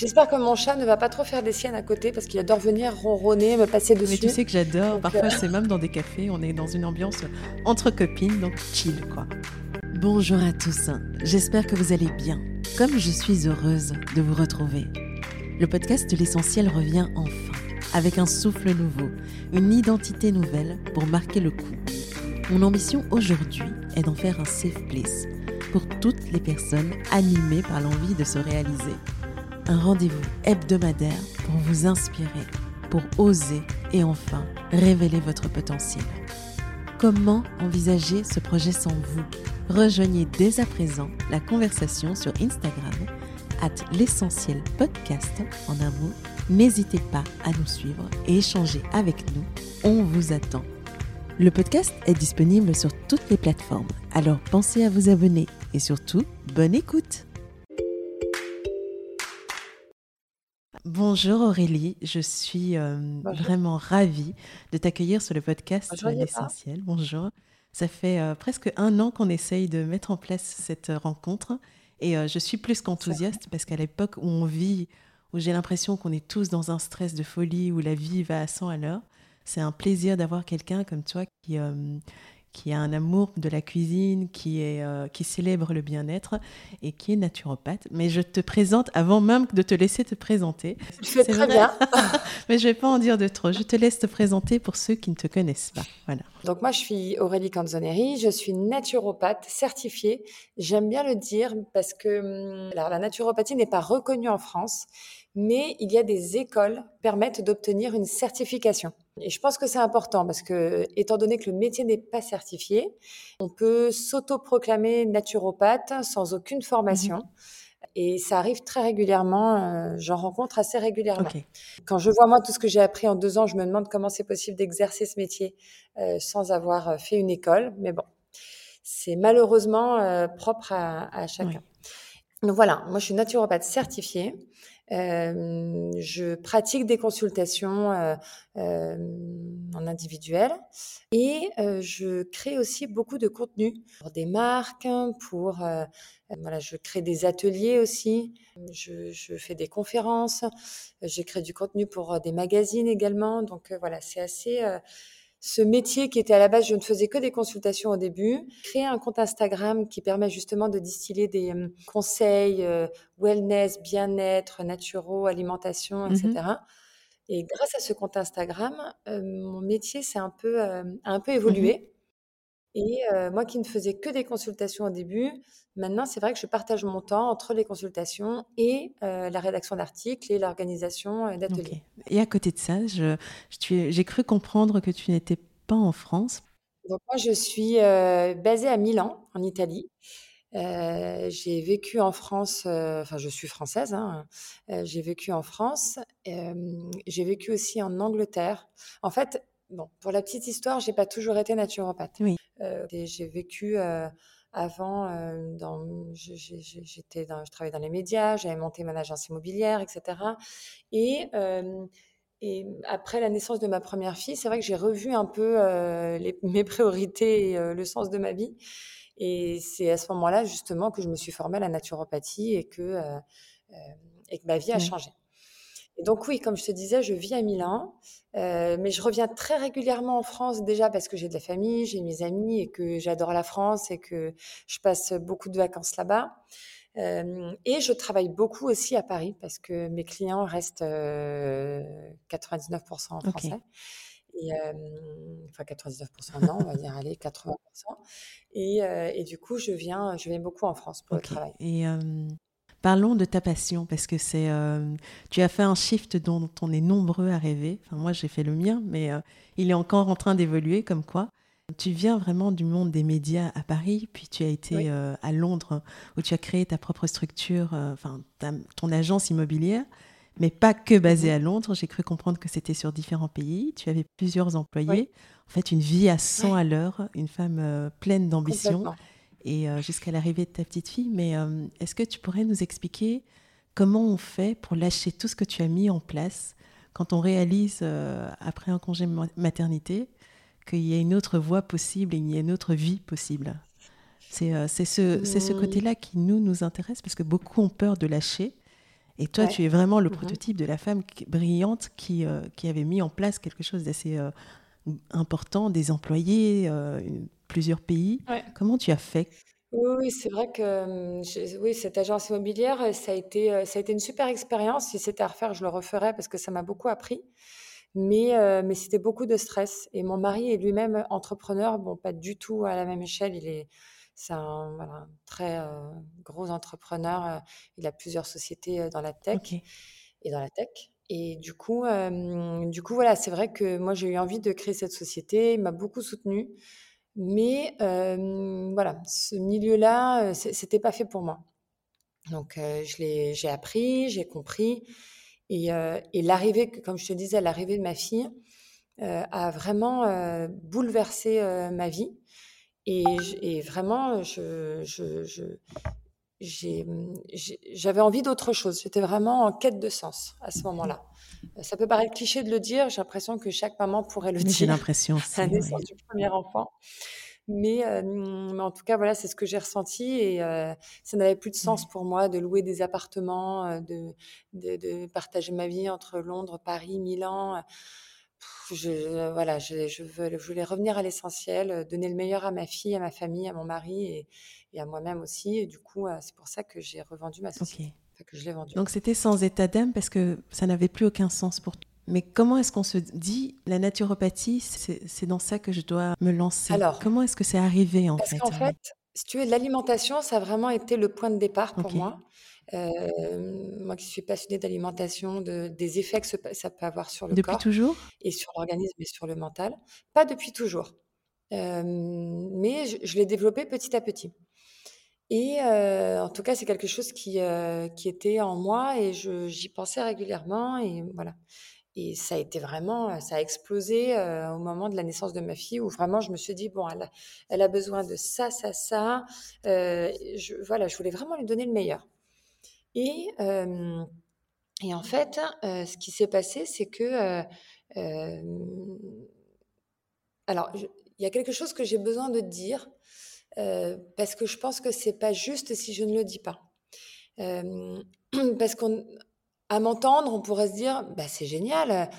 J'espère que mon chat ne va pas trop faire des siennes à côté parce qu'il adore venir ronronner, me passer dessus. Mais tu sais que j'adore. Parfois, euh, c'est même dans des cafés, on est dans une ambiance entre copines, donc chill, quoi. Bonjour à tous. J'espère que vous allez bien. Comme je suis heureuse de vous retrouver. Le podcast de l'essentiel revient enfin, avec un souffle nouveau, une identité nouvelle pour marquer le coup. Mon ambition aujourd'hui est d'en faire un safe place pour toutes les personnes animées par l'envie de se réaliser un rendez-vous hebdomadaire pour vous inspirer, pour oser et enfin révéler votre potentiel. Comment envisager ce projet sans vous? Rejoignez dès à présent la conversation sur Instagram, at l'essentiel podcast en un mot. N'hésitez pas à nous suivre et échanger avec nous. On vous attend. Le podcast est disponible sur toutes les plateformes, alors pensez à vous abonner et surtout, bonne écoute Bonjour Aurélie, je suis euh, vraiment ravie de t'accueillir sur le podcast L'Essentiel. Bonjour. Ça fait euh, presque un an qu'on essaye de mettre en place cette euh, rencontre et je suis plus qu'enthousiaste parce qu'à l'époque où on vit, où j'ai l'impression qu'on est tous dans un stress de folie, où la vie va à 100 à l'heure, c'est un plaisir d'avoir quelqu'un comme toi qui, qui a un amour de la cuisine, qui, est, euh, qui célèbre le bien-être et qui est naturopathe. Mais je te présente avant même de te laisser te présenter. Tu fais très bien. Mais je ne vais pas en dire de trop. Je te laisse te présenter pour ceux qui ne te connaissent pas. Voilà. Donc moi, je suis Aurélie Canzoneri, je suis naturopathe certifiée. J'aime bien le dire parce que hum, la naturopathie n'est pas reconnue en France mais il y a des écoles qui permettent d'obtenir une certification. Et je pense que c'est important parce que, étant donné que le métier n'est pas certifié, on peut s'autoproclamer naturopathe sans aucune formation. Mhm. Et ça arrive très régulièrement, euh, j'en rencontre assez régulièrement. Quand je vois moi tout ce que j'ai appris en deux ans, je me demande comment c'est possible d'exercer ce métier euh, sans avoir euh, fait une école. Mais bon, c'est malheureusement propre à, chacun. Donc voilà, moi je suis naturopathe certifiée. Euh, je pratique des consultations euh, euh, en individuel et je crée aussi beaucoup de contenu pour des marques, pour voilà, je crée des ateliers aussi, je, je fais des conférences, j'ai créé du contenu pour des magazines également. Donc voilà, c'est assez ce métier qui était à la base, je ne faisais que des consultations au début, créer un compte Instagram qui permet justement de distiller des euh, conseils euh, wellness, bien-être, naturaux, alimentation, etc. Mmh Et grâce à ce compte Instagram, euh, mon métier s'est un peu, a un peu mmh Et moi qui ne faisais que des consultations au début, maintenant c'est vrai que je partage mon temps entre les consultations et la rédaction d'articles et l'organisation d'ateliers. Et à côté de ça, j'ai cru comprendre que tu n'étais pas en France. Donc moi je suis basée à Milan, en Italie. j'ai vécu en France, enfin je suis française, hein, j'ai vécu en France, j'ai vécu aussi en Angleterre. En fait, bon, pour la petite histoire, j'ai pas toujours été naturopathe. Oui. Euh, j'ai vécu euh, avant, euh, dans, j'étais dans, je travaillais dans les médias, j'avais monté mon agence immobilière, etc. Et, et après la naissance de ma première fille, c'est vrai que j'ai revu un peu les, mes priorités et le sens de ma vie. Et c'est à ce moment-là, justement, que je me suis formée à la naturopathie et que, et que ma vie a changé donc oui, comme je te disais, je vis à Milan, euh, mais je reviens très régulièrement en France déjà parce que j'ai de la famille, j'ai mes amis et que j'adore la France et que je passe beaucoup de vacances là-bas. Euh, et je travaille beaucoup aussi à Paris parce que mes clients restent 99% euh, en français. Et, enfin 99% non, on va dire allez 80%. Et, et, du coup, je viens, je viens beaucoup en France pour le travail. Et Parlons de ta passion, parce que c'est, euh, tu as fait un shift dont on est nombreux à rêver. Enfin, moi, j'ai fait le mien, mais euh, il est encore en train d'évoluer, comme quoi. Tu viens vraiment du monde des médias à Paris, puis tu as été euh, à Londres, où tu as créé ta propre structure, enfin, ton agence immobilière, mais pas que basée mhm. à Londres. J'ai cru comprendre que c'était sur différents pays. Tu avais plusieurs employés. En fait, une vie à 100 à l'heure, une femme pleine d'ambition et euh, jusqu'à l'arrivée de ta petite fille. Mais euh, est-ce que tu pourrais nous expliquer comment on fait pour lâcher tout ce que tu as mis en place quand on réalise, euh, après un congé maternité, qu'il y a une autre voie possible et il y a une autre vie possible? C'est ce, ce côté-là qui nous, nous intéresse parce que beaucoup ont peur de lâcher. Et toi, tu es vraiment le Mmh prototype de la femme brillante qui, qui avait mis en place quelque chose d'assez important, des employés, plusieurs pays. Comment tu as fait? Oui, c'est vrai que oui, cette agence immobilière, ça a été, ça a été une super expérience. Si c'était à refaire, je le referais parce que ça m'a beaucoup appris. Mais, mais c'était beaucoup de stress. Et mon mari est lui-même entrepreneur, bon, pas du tout à la même échelle. Il est, c'est un, très gros entrepreneur. Il a plusieurs sociétés dans la tech et dans la tech. Et du coup, du coup, voilà, c'est vrai que moi j'ai eu envie de créer cette société. Il m'a beaucoup soutenue. Mais voilà, ce milieu-là, c'était pas fait pour moi. Donc je j'ai appris, j'ai compris. Et, et l'arrivée, comme je te disais, l'arrivée de ma fille a vraiment bouleversé ma vie. Et, vraiment, je, j'avais envie d'autre chose. J'étais vraiment en quête de sens à ce moment-là. Ça peut paraître cliché de le dire, j'ai l'impression que chaque maman pourrait le dire. J'ai l'impression, c'est la naissance du premier enfant. Mais, mais, en tout cas, voilà, c'est ce que j'ai ressenti et ça n'avait plus de sens pour moi de louer des appartements, de, de, de, partager ma vie entre Londres, Paris, Milan. Je, voilà, je, je, veux, je voulais revenir à l'essentiel, donner le meilleur à ma fille, à ma famille, à mon mari et, et à moi-même aussi. Et du coup, c'est pour ça que j'ai revendu ma société. que je l'ai vendue. Donc c'était sans état d'âme parce que ça n'avait plus aucun sens pour toi. Mais comment est-ce qu'on se dit la naturopathie, c'est dans ça que je dois me lancer? Alors, comment est-ce que c'est arrivé en parce fait qu'en fait, si tu veux, l'alimentation, ça a vraiment été le point de départ pour moi. moi qui suis passionnée d'alimentation, de, des effets que ça peut avoir sur le corps. Depuis toujours? Et sur l'organisme et sur le mental. Pas depuis toujours. mais je, je l'ai développé petit à petit. Et en tout cas, c'est quelque chose qui, qui était en moi et j'y pensais régulièrement. Et voilà. Et ça a été vraiment, ça a explosé au moment de la naissance de ma fille, où vraiment je me suis dit, bon, elle a, elle a besoin de ça, ça, ça. je, voilà, je voulais vraiment lui donner le meilleur. Et, et en fait, ce qui s'est passé, c'est que... alors, il y a quelque chose que j'ai besoin de dire parce que je pense que c'est pas juste si je ne le dis pas. parce qu'à m'entendre, on pourrait se dire, bah, c'est génial,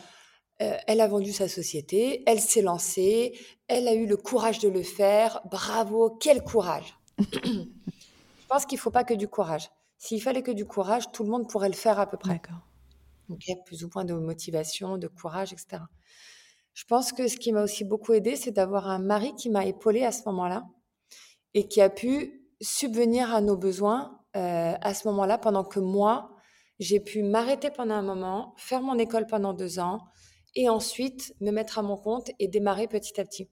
elle a vendu sa société, elle s'est lancée, elle a eu le courage de le faire, bravo, quel courage. je pense qu'il ne faut pas que du courage. S'il fallait que du courage, tout le monde pourrait le faire à peu près. D'accord. Donc, il y a plus ou moins de motivation, de courage, etc. Je pense que ce qui m'a aussi beaucoup aidé, c'est d'avoir un mari qui m'a épaulé à ce moment-là et qui a pu subvenir à nos besoins euh, à ce moment-là, pendant que moi, j'ai pu m'arrêter pendant un moment, faire mon école pendant deux ans, et ensuite me mettre à mon compte et démarrer petit à petit.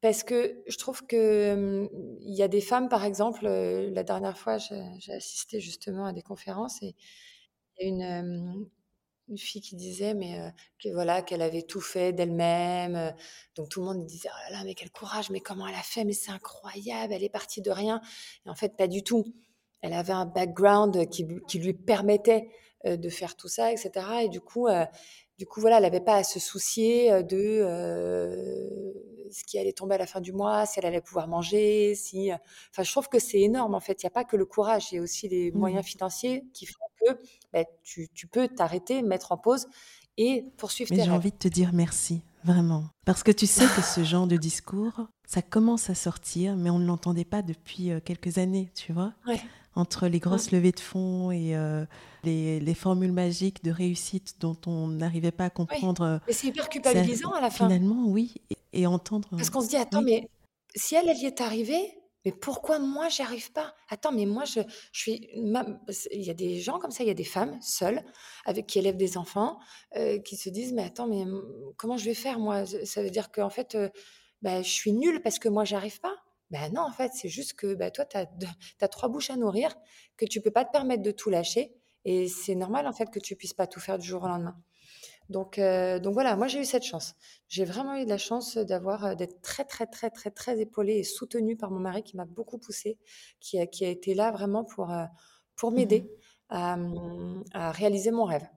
Parce que je trouve que hum, il y a des femmes, par exemple, euh, la dernière fois, j'ai assisté justement à des conférences et une, hum, une fille qui disait mais que voilà qu'elle avait tout fait d'elle-même donc tout le monde disait oh là là mais quel courage mais comment elle a fait mais c'est incroyable elle est partie de rien. Et en fait pas du tout. Elle avait un background qui, qui lui permettait de faire tout ça etc et du coup du coup voilà elle n'avait pas à se soucier de ce qui allait tomber à la fin du mois si elle allait pouvoir manger si enfin je trouve que c'est énorme en fait. Il n'y a pas que le courage il y a aussi les mmh moyens financiers qui font que bah, tu, peux t'arrêter, mettre en pause et poursuivre Mais j'ai envie de te dire merci, vraiment. Parce que tu sais que ce genre de discours, ça commence à sortir, mais on ne l'entendait pas depuis euh, quelques années, tu vois? Entre les grosses levées de fonds et euh, les, formules magiques de réussite dont on n'arrivait pas à comprendre. Euh, mais c'est hyper culpabilisant à la fin. Finalement, oui. Et, entendre. Parce qu'on se dit, attends, mais si elle, elle y est arrivée, mais pourquoi moi j'y arrive pas? Attends, mais moi je, je suis. Il y a des gens comme ça, il y a des femmes seules avec qui élèvent des enfants euh, qui se disent mais attends, mais comment je vais faire moi? Ça veut dire qu'en fait, euh, bah, je suis nulle parce que moi j'arrive pas. Ben non, en fait, c'est juste que bah, toi, tu as, as, trois bouches à nourrir, que tu peux pas te permettre de tout lâcher. Et c'est normal, en fait, que tu puisses pas tout faire du jour au lendemain. Donc, euh, donc voilà, moi j'ai eu cette chance. J'ai vraiment eu de la chance d'avoir euh, d'être très très très très très épaulée et soutenue par mon mari qui m'a beaucoup poussée, qui a, qui a été là vraiment pour euh, pour m'aider mmh, à, réaliser mon rêve.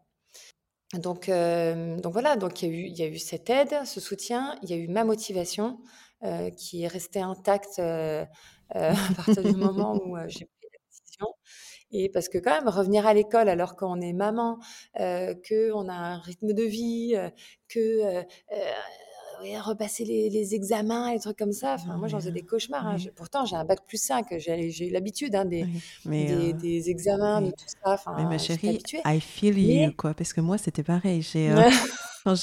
Donc donc voilà, donc il y a eu il y a eu cette aide, ce soutien, il y a eu ma motivation qui est restée intacte à partir du moment où j'ai pris la décision. Et parce que quand même, revenir à l'école alors qu'on est maman, euh, qu'on a un rythme de vie, euh, que euh, euh, repasser les, les, examens et trucs comme ça. Enfin, moi, j'en faisais des cauchemars. Hein. pourtant, j'ai un bac plus 5. J'ai eu l'habitude hein, des, des, des, examens, de tout ça. Enfin, mais ma chérie, I feel you, quoi. Parce que moi, c'était pareil. J'ai, quand,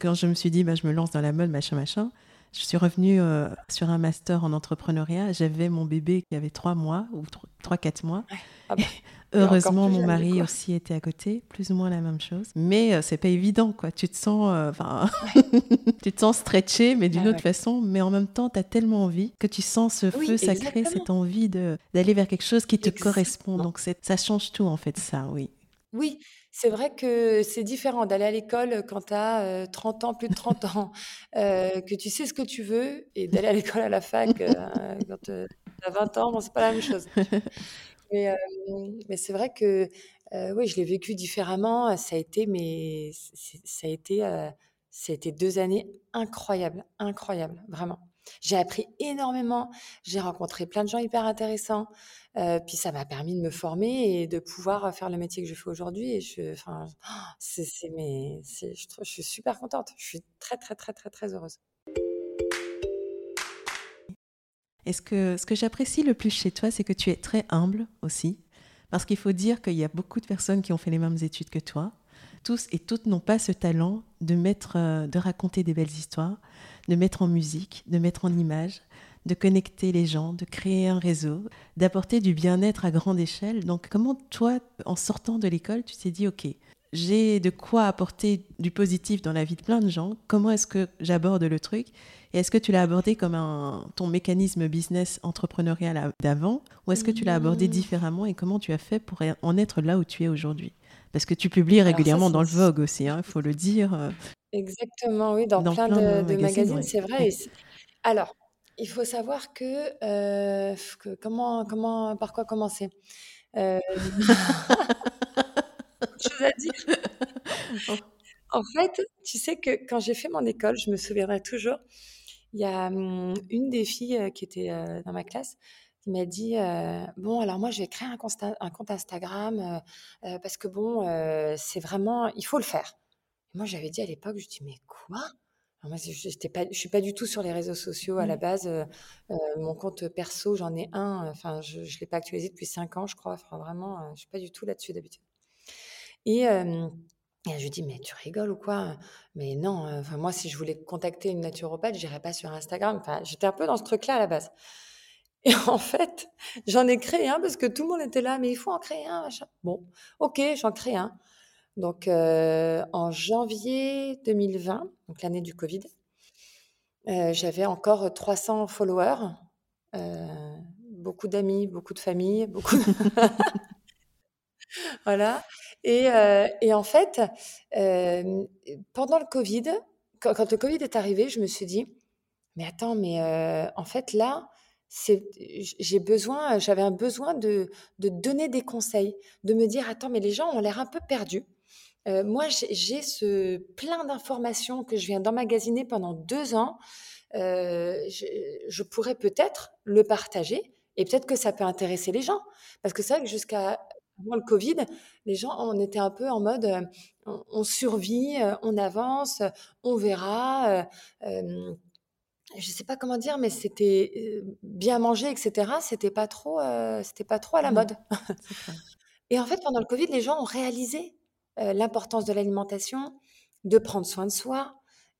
quand je me suis dit, bah, je me lance dans la mode, machin, machin, je suis revenue euh, sur un master en entrepreneuriat. J'avais mon bébé qui avait trois mois ou trois, quatre mois. Ah bah, heureusement, mon mari aussi était à côté, plus ou moins la même chose. Mais euh, c'est pas évident, quoi. Tu te sens, euh, enfin, tu te sens stretché, mais d'une autre façon. Mais en même temps, tu as tellement envie que tu sens ce feu sacré, cette envie de d'aller vers quelque chose qui te correspond. Donc ça change tout, en fait, ça, oui. Oui, c'est vrai que c'est différent d'aller à l'école quand tu as 30 ans, plus de 30 ans, que tu sais ce que tu veux, et d'aller à l'école à la fac quand tu as 20 ans, bon, c'est pas la même chose. Mais, mais c'est vrai que oui, je l'ai vécu différemment. Ça a été, mais ça a été, ça a été deux années incroyables, incroyables, vraiment. J'ai appris énormément, j'ai rencontré plein de gens hyper intéressants, euh, puis ça m'a permis de me former et de pouvoir faire le métier que je fais aujourd'hui. Et je, enfin, c'est, mais, je, je suis super contente. Je suis très, très, très, très, très heureuse. est ce que, ce que j'apprécie le plus chez toi, c'est que tu es très humble aussi. Parce qu'il faut dire qu'il y a beaucoup de personnes qui ont fait les mêmes études que toi. Tous et toutes n'ont pas ce talent de, mettre, euh, de raconter des belles histoires, de mettre en musique, de mettre en image, de connecter les gens, de créer un réseau, d'apporter du bien-être à grande échelle. Donc comment toi, en sortant de l'école, tu t'es dit, OK, j'ai de quoi apporter du positif dans la vie de plein de gens, comment est-ce que j'aborde le truc Et est-ce que tu l'as abordé comme un, ton mécanisme business entrepreneurial d'avant Ou est-ce que tu l'as abordé mmh. différemment et comment tu as fait pour en être là où tu es aujourd'hui? Parce que tu publies régulièrement dans le Vogue aussi, hein, il faut le dire. Euh, Exactement, oui, dans, plein, de, magazines, c'est vrai. alors, il faut savoir que, euh, comment, comment, par quoi commencer euh, Chose à dire. En fait, tu sais que quand j'ai fait mon école, je me souviendrai toujours, il y a hum, une des filles euh, qui était dans ma classe qui m'a dit bon alors moi je vais créer un, un compte Instagram parce que bon c'est vraiment il faut le faire moi, j'avais dit à l'époque, je dis, mais quoi? Moi, je pas, je suis pas du tout sur les réseaux sociaux à la mmh. base. Mon compte perso, j'en ai un. Enfin, je ne l'ai pas actualisé depuis cinq ans, je crois. Enfin, vraiment, je suis pas du tout là-dessus d'habitude. Et, je lui dis, mais tu rigoles ou quoi? Mais non. Enfin, moi, si je voulais contacter une naturopathe, j'irais pas sur Instagram. Enfin, j'étais un peu dans ce truc-là à la base. Et en fait, j'en ai créé un parce que tout le monde était là, mais il faut en créer un, machin. Bon, ok, j'en crée un. Donc, euh, en janvier 2020, donc l'année du Covid, euh, j'avais encore 300 followers, euh, beaucoup d'amis, beaucoup de familles, beaucoup Voilà et et en fait, pendant le Covid, quand le Covid est arrivé, je me suis dit: «Mais attends, mais en fait là, j'ai besoin j'avais un besoin de de donner des conseils, de me dire: «Attends, mais les gens ont l'air un peu perdus». Euh, moi, j'ai ce plein d'informations que je viens d'emmagasiner pendant deux ans. Euh, je, pourrais peut-être le partager et peut-être que ça peut intéresser les gens. Parce que c'est vrai que jusqu'à avant le Covid, les gens, on était un peu en mode euh, on, survit, on avance, on verra. Je ne sais pas comment dire, mais c'était bien manger, etc. C'était pas trop, c'était pas trop à la mmh. mode. et en fait, pendant le Covid, les gens ont réalisé euh, l'importance de l'alimentation, de prendre soin de soi.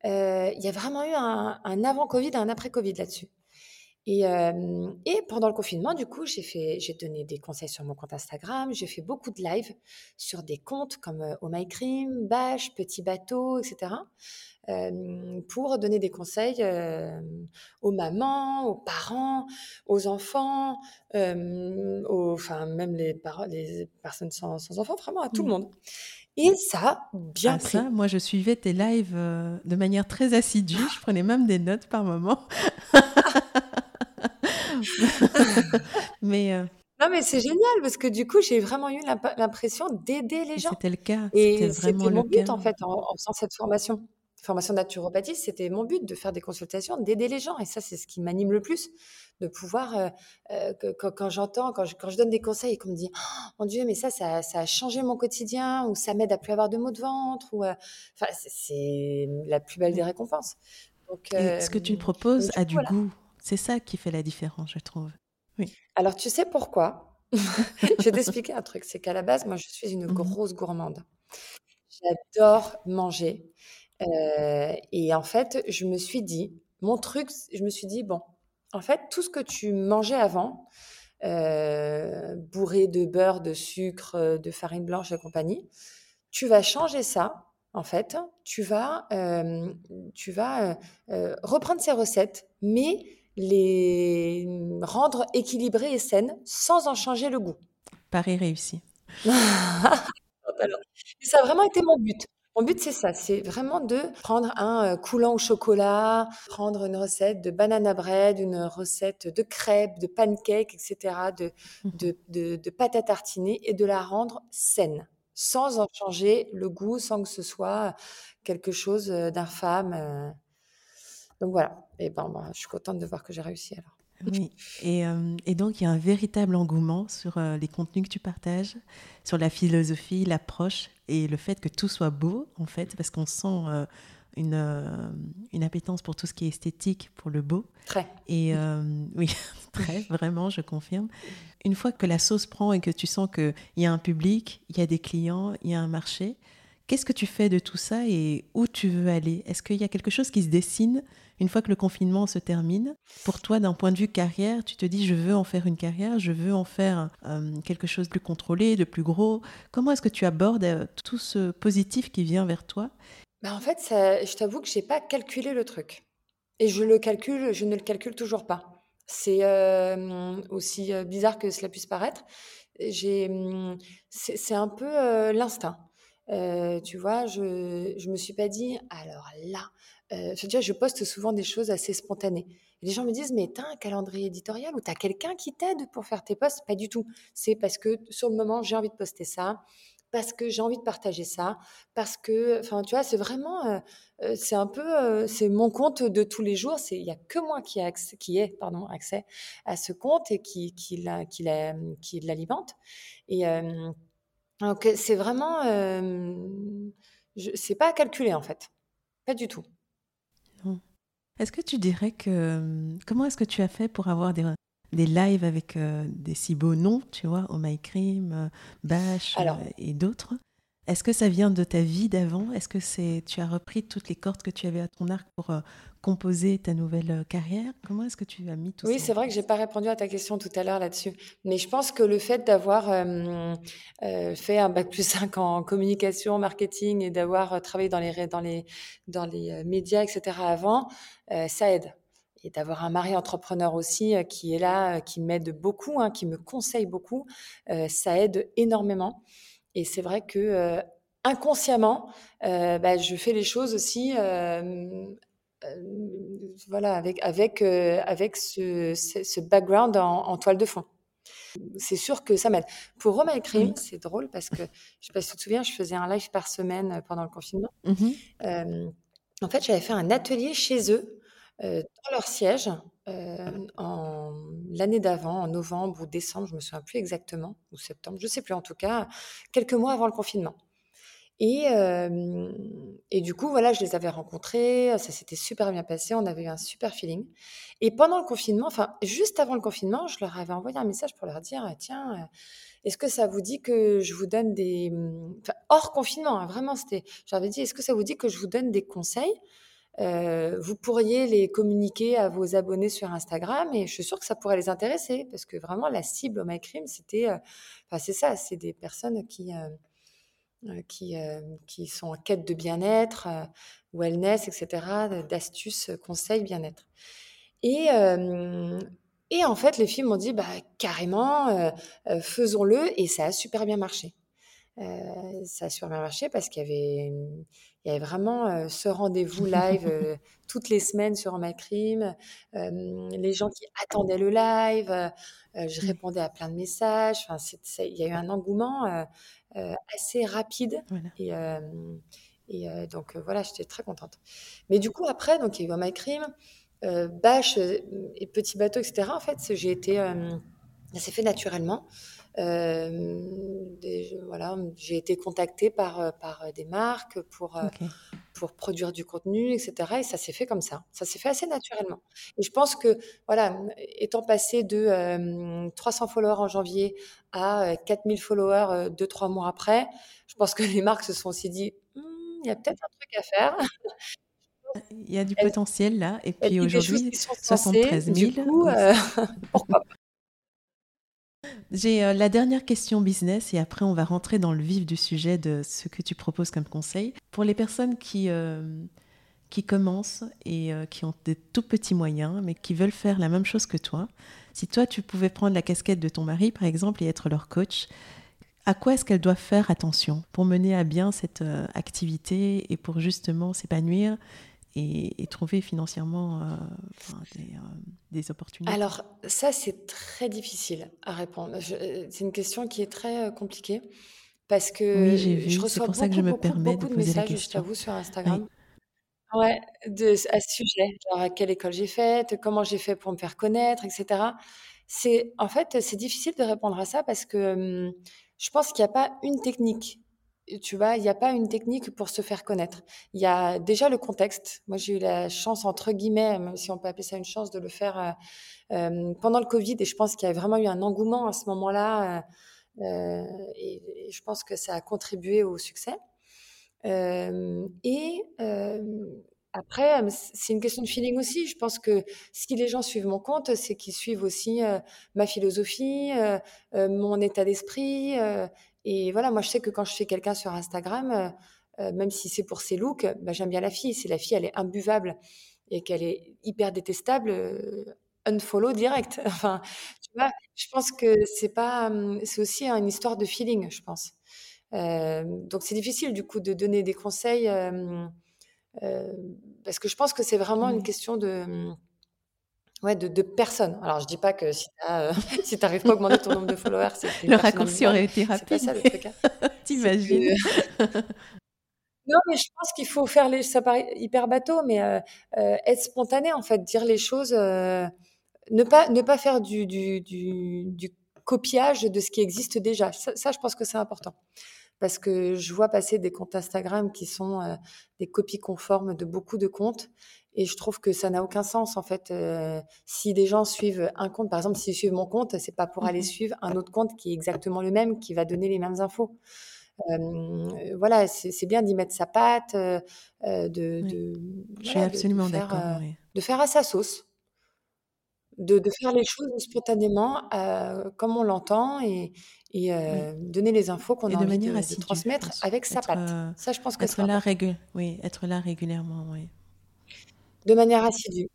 Euh, il y a vraiment eu un, avant Covid et un après Covid là-dessus. Et, euh, et, pendant le confinement, du coup, j'ai fait, j'ai donné des conseils sur mon compte Instagram. J'ai fait beaucoup de lives sur des comptes comme Oh My Cream, Bash, Petit Bateau, etc. pour donner des conseils aux mamans, aux parents, aux enfants, aux, enfin même les, les personnes sans, sans, enfants, vraiment à tout le mmh. monde. Et ça bien ah, pris. Ça, moi, je suivais tes lives de manière très assidue. Je prenais même des notes par moment. mais euh, non, mais c'est génial parce que du coup, j'ai vraiment eu l'impression d'aider les gens. C'était le cas. Et c'était mon but en fait en, faisant cette formation. formation naturopathie, c'était mon but de faire des consultations, d'aider les gens. Et ça, c'est ce qui m'anime le plus, de pouvoir, euh, euh, quand, j'entends, quand je, quand je, donne des conseils et qu'on me dit oh, Mon Dieu, mais ça, ça, a changé mon quotidien, ou ça m'aide à plus avoir de maux de ventre, ou. Euh, enfin, c'est la plus belle des récompenses. Donc, ce que tu proposes a du goût. C'est ça qui fait la différence, je trouve. Oui. Alors, tu sais pourquoi? Je vais t'expliquer un truc. C'est qu'à la base, moi, je suis une mmh grosse gourmande. J'adore manger. Euh, et en fait, je me suis dit, mon truc, je me suis dit, bon, en fait, tout ce que tu mangeais avant, euh, bourré de beurre, de sucre, de farine blanche et compagnie, tu vas changer ça. En fait, tu vas, euh, tu vas reprendre ces recettes, mais les rendre équilibrées et saines sans en changer le goût. Paris réussi. ça a vraiment été mon but. Mon but, c'est ça, c'est vraiment de prendre un coulant au chocolat, prendre une recette de banana bread, une recette de crêpes, de pancakes, etc., de, mmh de, de, de pâte à tartiner et de la rendre saine, sans en changer le goût, sans que ce soit quelque chose d'infâme. Donc voilà, et ben, ben, je suis contente de voir que j'ai réussi alors. Oui, et, et, donc il y a un véritable engouement sur les contenus que tu partages, sur la philosophie, l'approche et le fait que tout soit beau, en fait, parce qu'on sent euh, une, euh, une appétence pour tout ce qui est esthétique, pour le beau. Très. Et euh, oui, très, vraiment, je confirme. Une fois que la sauce prend et que tu sens qu'il y a un public, il y a des clients, il y a un marché, qu'est-ce que tu fais de tout ça et où tu veux aller? Est-ce qu'il y a quelque chose qui se dessine une fois que le confinement se termine, pour toi, d'un point de vue carrière, tu te dis, je veux en faire une carrière, je veux en faire euh, quelque chose de plus contrôlé, de plus gros. Comment est-ce que tu abordes euh, tout ce positif qui vient vers toi? Bah En fait, je t'avoue que je n'ai pas calculé le truc. Et je le calcule, je ne le calcule toujours pas. C'est euh, aussi bizarre que cela puisse paraître. Hum, c'est un peu l'instinct. Tu vois, je ne me suis pas dit, alors là, euh, je, je poste souvent des choses assez spontanées. les gens me disent, mais t'as un calendrier éditorial ou t'as quelqu'un qui t'aide pour faire tes posts? Pas du tout. C'est parce que sur le moment, j'ai envie de poster ça, parce que j'ai envie de partager ça, parce que, enfin, tu vois, c'est vraiment, euh, euh, c'est un peu, c'est mon compte de tous les jours. Il y a que moi qui, a qui ai, pardon, accès à ce compte et qui, qui, la, qui, l'alimente. Et donc, c'est vraiment, c'est pas calculé en fait, pas du tout. Est-ce que tu dirais que... Euh, comment est-ce que tu as fait pour avoir des, des lives avec euh, des si beaux noms, tu vois, Oh My Cream, euh, Bash et d'autres? Est-ce que ça vient de ta vie d'avant? Est-ce que c'est tu as repris toutes les cordes que tu avais à ton arc pour composer ta nouvelle euh, carrière? Comment est-ce que tu as mis tout oui, ça Oui, c'est vrai que j'ai pas répondu à ta question tout à l'heure là-dessus. Mais je pense que le fait d'avoir euh, euh, fait un bac plus 5 en communication, marketing et d'avoir travaillé dans les, dans les, dans les médias, etc. avant, ça aide. Et d'avoir un mari entrepreneur aussi qui est là, qui m'aide beaucoup, hein, qui me conseille beaucoup, ça aide énormément. Et c'est vrai que inconsciemment, bah, je fais les choses aussi euh, voilà, avec, avec, euh, avec ce, ce, background en, toile de fond. C'est sûr que ça m'aide. Pour Roma et Crime, c'est drôle parce que, je ne sais pas si tu te souviens, je faisais un live par semaine euh, pendant le confinement. Mmh en fait, j'avais fait un atelier chez eux, dans leur siège, en l'année d'avant, en novembre ou décembre, je me souviens plus exactement, ou septembre, je sais plus en tout cas, quelques mois avant le confinement. Et, et du coup, voilà, je les avais rencontrés, ça s'était super bien passé, on avait eu un super feeling. Et pendant le confinement, enfin, juste avant le confinement, je leur avais envoyé un message pour leur dire, tiens, est-ce que ça vous dit que je vous donne des... Hors confinement, hein, vraiment, c'était... J'avais dit, est-ce que ça vous dit que je vous donne des conseils vous pourriez les communiquer à vos abonnés sur Instagram et je suis sûre que ça pourrait les intéresser parce que vraiment la cible au MyCrim, c'était, enfin c'est ça, c'est des personnes qui, euh, qui, euh, qui sont en quête de bien-être, euh, wellness, etc., d'astuces, conseils, bien-être. Et, et en fait, les filles m'ont dit, bah, carrément, faisons-le, et ça a super bien marché. Ça a super bien marché parce qu'il y avait, il y avait vraiment ce rendez-vous live toutes les semaines sur ma crime, les gens qui attendaient le live, je mmh. répondais à plein de messages. Enfin, il y a eu un engouement euh, assez rapide. Et, Et donc voilà, j'étais très contente. Mais du coup, après, donc il y a eu My Cream, Bâche et Petit Bateau, etc. En fait, j'ai été, ça s'est fait naturellement. Voilà, j'ai été contactée par, par des marques pour, pour produire du contenu, etc. Et ça s'est fait comme ça. Ça s'est fait assez naturellement. Et je pense que, voilà, étant passé de 300 followers en janvier à 4000 followers 2-3 mois après, je pense que les marques se sont aussi dit, «Mmh, il y a peut-être un truc à faire. Il y a du potentiel là. Et puis aujourd'hui, 73 000. Du coup, pourquoi pas? J'ai euh, la dernière question business et après on va rentrer dans le vif du sujet de ce que tu proposes comme conseil. Pour les personnes qui, euh, qui commencent et euh, qui ont des tout petits moyens mais qui veulent faire la même chose que toi, si toi tu pouvais prendre la casquette de ton mari par exemple et être leur coach, à quoi est-ce qu'elles doivent faire attention pour mener à bien cette activité et pour justement s'épanouir et, trouver financièrement euh, euh, des, opportunités Alors ça, c'est très difficile à répondre. Euh, c'est une question qui est très compliquée parce que oui, j'ai vu. je reçois pour beaucoup, ça que je me permets de, poser messages, je t'avoue, sur Instagram. Ouais, de, à ce sujet, genre à quelle école j'ai faite, comment j'ai fait pour me faire connaître, etc. C'est en fait c'est difficile de répondre à ça parce que hum, je pense qu'il n'y a pas une technique tu vois, il n'y a pas une technique pour se faire connaître. Il y a déjà le contexte. Moi, j'ai eu la chance, entre guillemets, même si on peut appeler ça une chance, de le faire euh, euh, pendant le Covid. Et je pense qu'il y a vraiment eu un engouement à ce moment-là. Euh, et, je pense que ça a contribué au succès. et après, c'est une question de feeling aussi. Je pense que si les gens suivent mon compte, c'est qu'ils suivent aussi ma philosophie, mon état d'esprit et voilà, moi, je sais que quand je fais quelqu'un sur Instagram, euh, euh, même si c'est pour ses looks, bah, j'aime bien la fille. Si la fille, elle est imbuvable et qu'elle est hyper détestable, euh, unfollow direct. enfin, tu vois, je pense que c'est pas, hum, c'est aussi une histoire de feeling, je pense. donc, c'est difficile, du coup, de donner des conseils parce que je pense que c'est vraiment une mmh. question de hum, Ouais, de, de personnes. Alors, je dis pas que si tu euh, si pas à augmenter ton nombre de followers, c'est Le raccourci aurait été rapide. C'est pas ça le truc. Hein. T'imagines? Non, mais je pense qu'il faut faire les. Ça paraît hyper bateau, mais euh, euh, être spontané, en fait, dire les choses. Euh, ne, pas, ne pas faire du, du, du, du, copiage de ce qui existe déjà. Ça, ça je pense que c'est important. Parce que je vois passer des comptes Instagram qui sont des copies conformes de beaucoup de comptes. Et je trouve que ça n'a aucun sens en fait. Euh, si des gens suivent un compte, par exemple, s'ils suivent mon compte, c'est pas pour aller mmh suivre un autre compte qui est exactement le même, qui va donner les mêmes infos. Euh, voilà, c'est bien d'y mettre sa patte, euh, de, de, je suis absolument d'accord. De faire à sa sauce, de, de faire les choses spontanément comme on l'entend et, et donner les infos qu'on a envie de, de transmettre avec sa patte. Ça, je pense que être là, oui, être là régulièrement, oui. De manière assidue.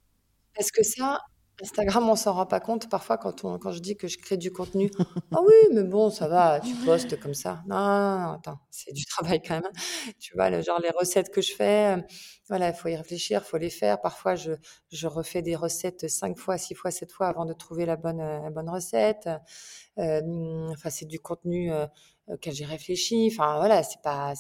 Parce que ça, Instagram, on s'en rend pas compte parfois quand, on, quand je dis que je crée du contenu. Ah oui, mais bon, ça va, tu postes comme ça. Non, non, non attends, c'est du travail quand même. Tu vois, le, genre les recettes que je fais, euh, voilà, il faut y réfléchir, il faut les faire. Parfois, je, je refais des recettes cinq fois, six fois, sept fois avant de trouver la bonne, euh, la bonne recette. Euh, enfin, c'est du contenu auquel j'ai réfléchi. Enfin, voilà, c'est pas,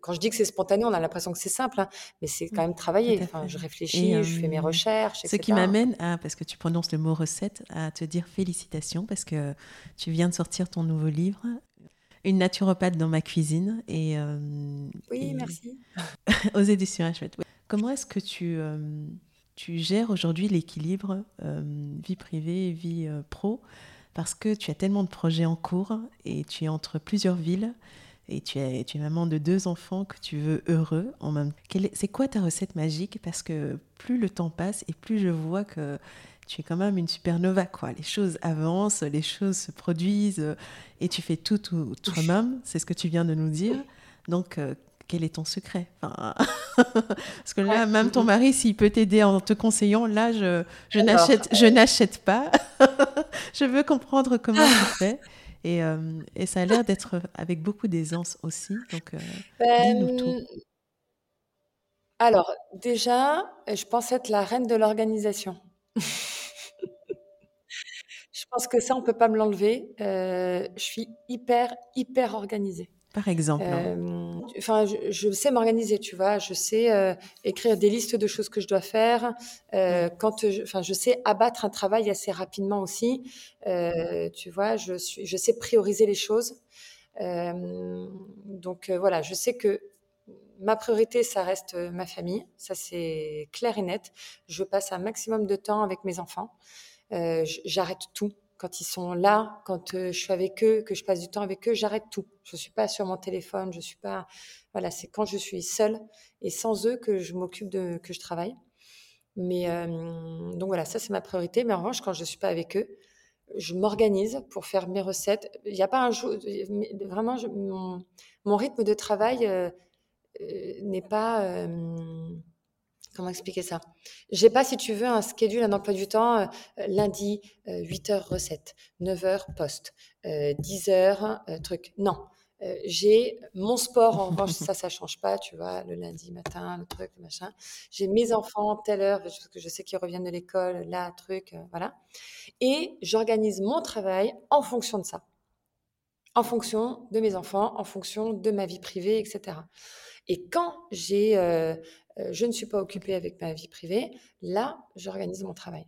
quand je dis que c'est spontané, on a l'impression que c'est simple, hein, mais c'est quand même travaillé. Enfin, je réfléchis, je fais mes recherches. Ce qui m'amène à, parce que tu prononces le mot recette, à te dire félicitations parce que tu viens de sortir ton nouveau livre, Une naturopathe dans ma cuisine. Et, oui, merci. aux éditions Hachette. Comment est-ce que tu, tu gères aujourd'hui l'équilibre vie privée et vie pro? Parce que tu as tellement de projets en cours et tu es entre plusieurs villes et tu es, tu es maman de deux enfants que tu veux heureux en même C'est quoi ta recette magique? Parce que plus le temps passe et plus je vois que tu es quand même une supernova. Quoi. Les choses avancent, les choses se produisent et tu fais tout, tout toi-même. C'est ce que tu viens de nous dire. Donc, euh, quel est ton secret? Enfin, Parce que là, même ton mari, s'il peut t'aider en te conseillant, là, je, je n'achète, je n'achète pas. je veux comprendre comment tu fais. Et, euh, et ça a l'air d'être avec beaucoup d'aisance aussi. Donc, euh, dis-nous tout. Euh, alors, déjà, je pense être la reine de l'organisation. je pense que ça, on ne peut pas me l'enlever. je suis hyper, hyper organisée. Par exemple. Enfin, je, sais m'organiser, tu vois. Je sais écrire des listes de choses que je dois faire. quand, enfin, je sais abattre un travail assez rapidement aussi. tu vois, je suis, je sais prioriser les choses. donc voilà, je sais que ma priorité, ça reste ma famille. Ça, c'est clair et net. Je passe un maximum de temps avec mes enfants. J'arrête tout quand ils sont là, quand je suis avec eux, que je passe du temps avec eux, j'arrête tout. Je suis pas sur mon téléphone, je suis pas. Voilà, c'est quand je suis seule et sans eux que je m'occupe de, que je travaille. Mais donc voilà, ça c'est ma priorité. Mais en revanche, quand je suis pas avec eux, je m'organise pour faire mes recettes. Il n'y a pas un jour, vraiment, mon, rythme de travail n'est pas Comment expliquer ça? J'ai pas, si tu veux, un schedule, un emploi du temps. Euh, lundi, 8 euh, heures recette, 9 heures poste, 10 euh, heures truc. Non. j'ai mon sport, en revanche, ça, ça change pas, tu vois, le lundi matin, le truc, le machin. J'ai mes enfants, telle heure, parce que je sais qu'ils reviennent de l'école, là, truc, voilà. Et j'organise mon travail en fonction de ça. En fonction de mes enfants, en fonction de ma vie privée, etc. Et quand j'ai euh, je ne suis pas occupée avec ma vie privée, là, j'organise mon travail.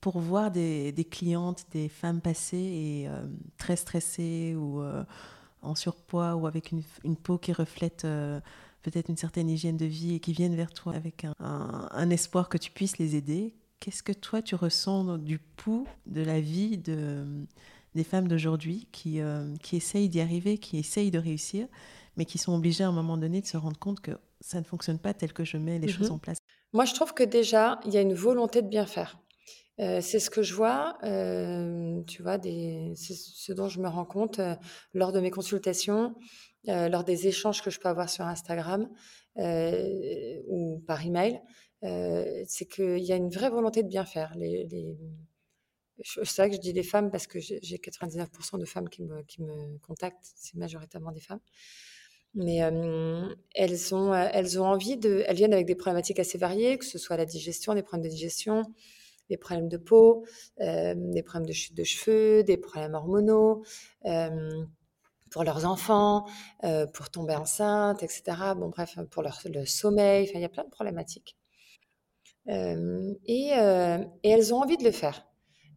Pour voir des, clientes, des femmes passées et euh, très stressées ou euh, en surpoids ou avec une, peau qui reflète peut-être une certaine hygiène de vie et qui viennent vers toi avec un, espoir que tu puisses les aider, qu'est-ce que toi tu ressens du pouls de la vie de, des femmes d'aujourd'hui qui, qui essayent d'y arriver, qui essayent de réussir mais qui sont obligés à un moment donné de se rendre compte que ça ne fonctionne pas tel que je mets les choses mhm. en place? Moi, je trouve que déjà, il y a une volonté de bien faire. Euh, c'est ce que je vois, euh, tu vois, c'est ce dont je me rends compte euh, lors de mes consultations, lors des échanges que je peux avoir sur Instagram ou par email. C'est qu'il y a une vraie volonté de bien faire. Les, les... C'est vrai que je dis des femmes parce que j'ai 99% de femmes qui me, contactent, c'est majoritairement des femmes mais elles, ont, elles ont envie de. Elles viennent avec des problématiques assez variées, que ce soit la digestion, des problèmes de digestion, des problèmes de peau, des problèmes de chute de cheveux, des problèmes hormonaux. pour leurs enfants, pour tomber enceinte, etc. Bon, bref, pour leur, le sommeil, il y a plein de problématiques. Et, elles ont envie de le faire.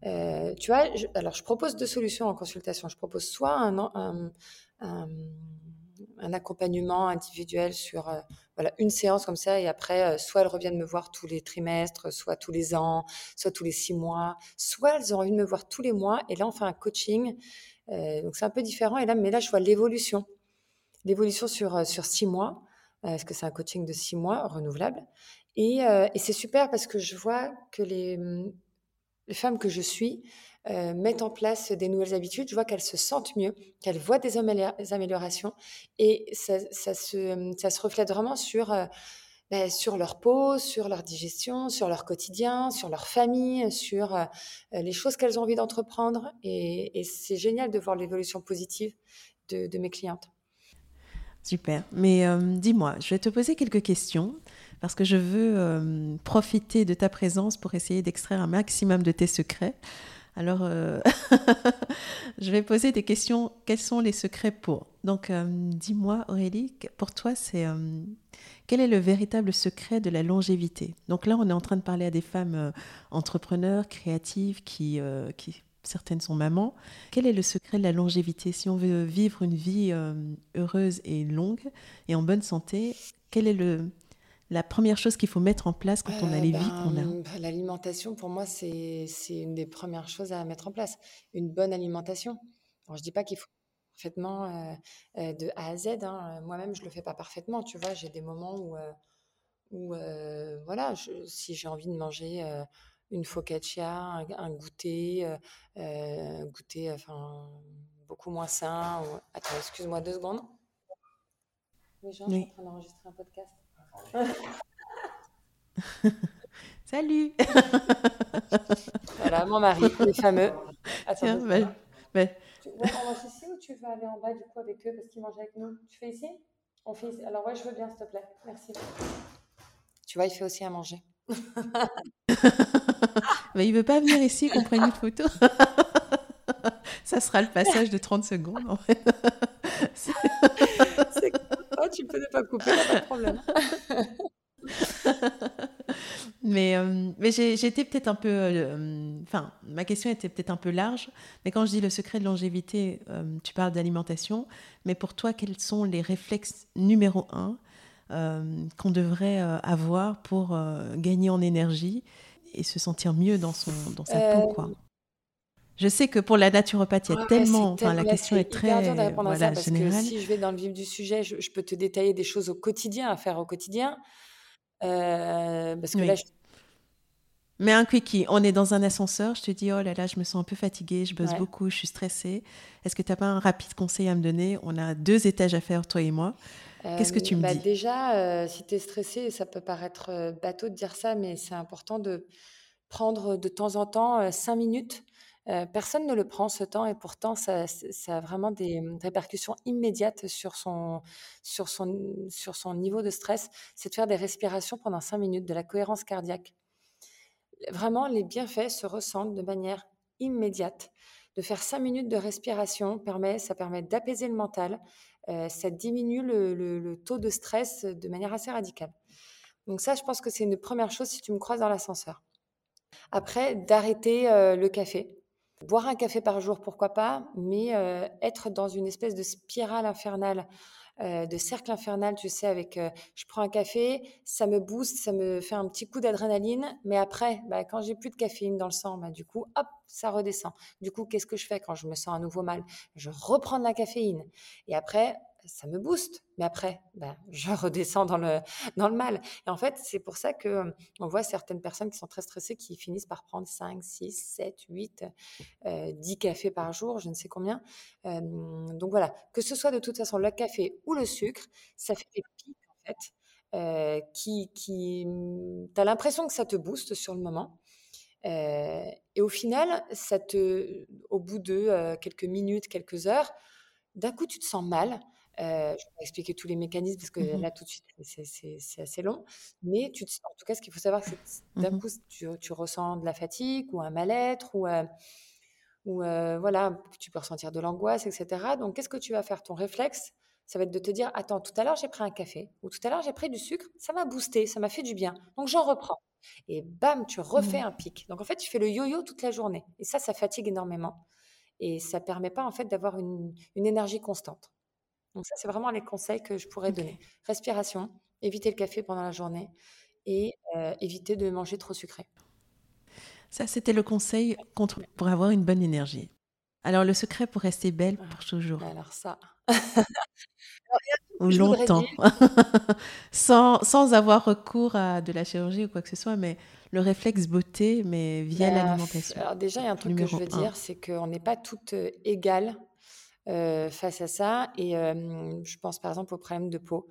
tu vois, alors je propose deux solutions en consultation. Je propose soit un, accompagnement individuel sur euh, voilà, une séance comme ça et après, euh, soit elles reviennent me voir tous les trimestres, soit tous les ans, soit tous les six mois, soit elles ont envie de me voir tous les mois et là on fait un coaching. Euh, donc c'est un peu différent et là, mais là je vois l'évolution, l'évolution sur, sur six mois, parce que c'est un coaching de six mois renouvelable. Et, et c'est super parce que je vois que les, les femmes que je suis euh, mettent en place des nouvelles habitudes, je vois qu'elles se sentent mieux, qu'elles voient des améliorations. Et ça, se, ça se, reflète vraiment sur, euh, ben, sur leur peau, sur leur digestion, sur leur quotidien, sur leur famille, sur euh, les choses qu'elles ont envie d'entreprendre. Et, c'est génial de voir l'évolution positive de, mes clientes. Super, mais dis-moi, je vais te poser quelques questions parce que je veux profiter de ta présence pour essayer d'extraire un maximum de tes secrets. Alors, euh, je vais poser des questions. Quels sont les secrets pour? Donc, euh, dis-moi, Aurélie, pour toi, c'est euh, quel est le véritable secret de la longévité? Donc là, on est en train de parler à des femmes entrepreneurs, créatives, qui, qui, certaines sont mamans. Quel est le secret de la longévité? Si on veut vivre une vie heureuse et longue et en bonne santé, quel est le, la première chose qu'il faut mettre en place quand on a les vies qu'on a? ben, L'alimentation, pour moi, c'est une des premières choses à mettre en place. Une bonne alimentation. je ne dis pas qu'il faut parfaitement euh, euh, de A à Z. Hein. Moi-même, je ne le fais pas parfaitement. Tu vois, j'ai des moments où, euh, où voilà, si j'ai envie de manger une focaccia, un, goûter, un goûter enfin, beaucoup moins sain. Attends, excuse-moi deux secondes. Les gens, oui. je suis en train d'enregistrer un podcast. Salut Voilà, mon mari, les fameux. Attends, Tiens, bah, bah. Tu, on mange ici ou tu vas aller en bas du coup avec eux parce qu'ils mangent avec nous? Tu fais ici? On fait. Alors ouais, je veux bien, s'il te plaît. Merci. Tu vois, il fait aussi à manger. bah, il veut pas venir ici qu'on prenne une photo. Ça sera le passage de 30 secondes, en fait. oh, tu peux ne pas couper, pas de problème. mais euh, mais été peut-être un peu. Euh, enfin, ma question était peut-être un peu large. Mais quand je dis le secret de longévité, euh, tu parles d'alimentation. Mais pour toi, quels sont les réflexes numéro un qu'on devrait avoir pour gagner en énergie et se sentir mieux dans, son, dans sa peau quoi je sais que pour la naturopathie, il y a tellement. Enfin, la question est, très voilà, parce générale. Que si je vais dans le vif du sujet, je, peux te détailler des choses au quotidien à faire au quotidien. Euh, parce que là, Mais un quickie, on est dans un ascenseur, je te dis, oh là là, je me sens un peu fatiguée, je bosse beaucoup, je suis stressée. Est-ce que tu n'as pas un rapide conseil à me donner? On a deux étages à faire, toi et moi. Qu'est-ce que tu me bah dis? Déjà, euh, si tu es stressée, ça peut paraître euh, bateau de dire ça, mais c'est important de prendre de temps en temps cinq minutes personne ne le prend ce temps et pourtant ça, a vraiment des répercussions immédiates sur son, sur son, sur son niveau de stress. C'est de faire des respirations pendant cinq minutes, de la cohérence cardiaque. Vraiment, les bienfaits se ressentent de manière immédiate. De faire cinq minutes de respiration permet, ça permet d'apaiser le mental, ça diminue le, taux de stress de manière assez radicale. Donc ça, je pense que c'est une première chose si tu me croises dans l'ascenseur. Après, d'arrêter le café. Boire un café par jour, pourquoi pas, mais être dans une espèce de spirale infernale, de cercle infernal, tu sais, avec je prends un café, ça me booste, ça me fait un petit coup d'adrénaline, mais après, bah, quand j'ai plus de caféine dans le sang, bah, du coup, hop, ça redescend. Du coup, qu'est-ce que je fais quand je me sens à nouveau mal? Je reprends de la caféine. Et après, ça me booste. Mais après, ben, je redescends dans le, dans le mal. Et en fait, c'est pour ça que on voit certaines personnes qui sont très stressées qui finissent par prendre 5, 6, 7, 8, 10 cafés par jour, je ne sais combien. donc voilà, que ce soit de toute façon le café ou le sucre, ça fait des pics en fait. qui, qui mmh, tu as l'impression que ça te booste sur le moment. et au final, ça te, au bout de quelques minutes, quelques heures, d'un coup, tu te sens mal. Euh, je vais pas expliquer tous les mécanismes parce que mmh là, tout de suite, c'est assez long. Mais tu en tout cas, ce qu'il faut savoir, c'est que d'un mmh coup, tu, tu, ressens de la fatigue ou un mal-être ou, euh, ou euh, voilà, tu peux ressentir de l'angoisse, etc. Donc, qu'est-ce que tu vas faire? Ton réflexe, ça va être de te dire Attends, tout à l'heure, j'ai pris un café ou tout à l'heure, j'ai pris du sucre, ça m'a boosté, ça m'a fait du bien. Donc, j'en reprends. Et bam, tu refais mmh. un pic. Donc, en fait, tu fais le yo-yo toute la journée. Et ça, ça fatigue énormément. Et ça permet pas, en fait, d'avoir une, une énergie constante. Donc ça, c'est vraiment les conseils que je pourrais donner. Respiration, éviter le café pendant la journée et éviter de manger trop sucré. Ça, c'était le conseil contre, pour avoir une bonne énergie. Alors, le secret pour rester belle pour toujours. Bah, alors ça. ou longtemps. sans, sans, avoir recours à de la chirurgie ou quoi que ce soit, mais le réflexe beauté, mais via bah, l'alimentation. Alors déjà, il y a un truc que je veux dire, c'est qu'on n'est pas toutes égales euh, face à ça. Et je pense par exemple au problème de peau.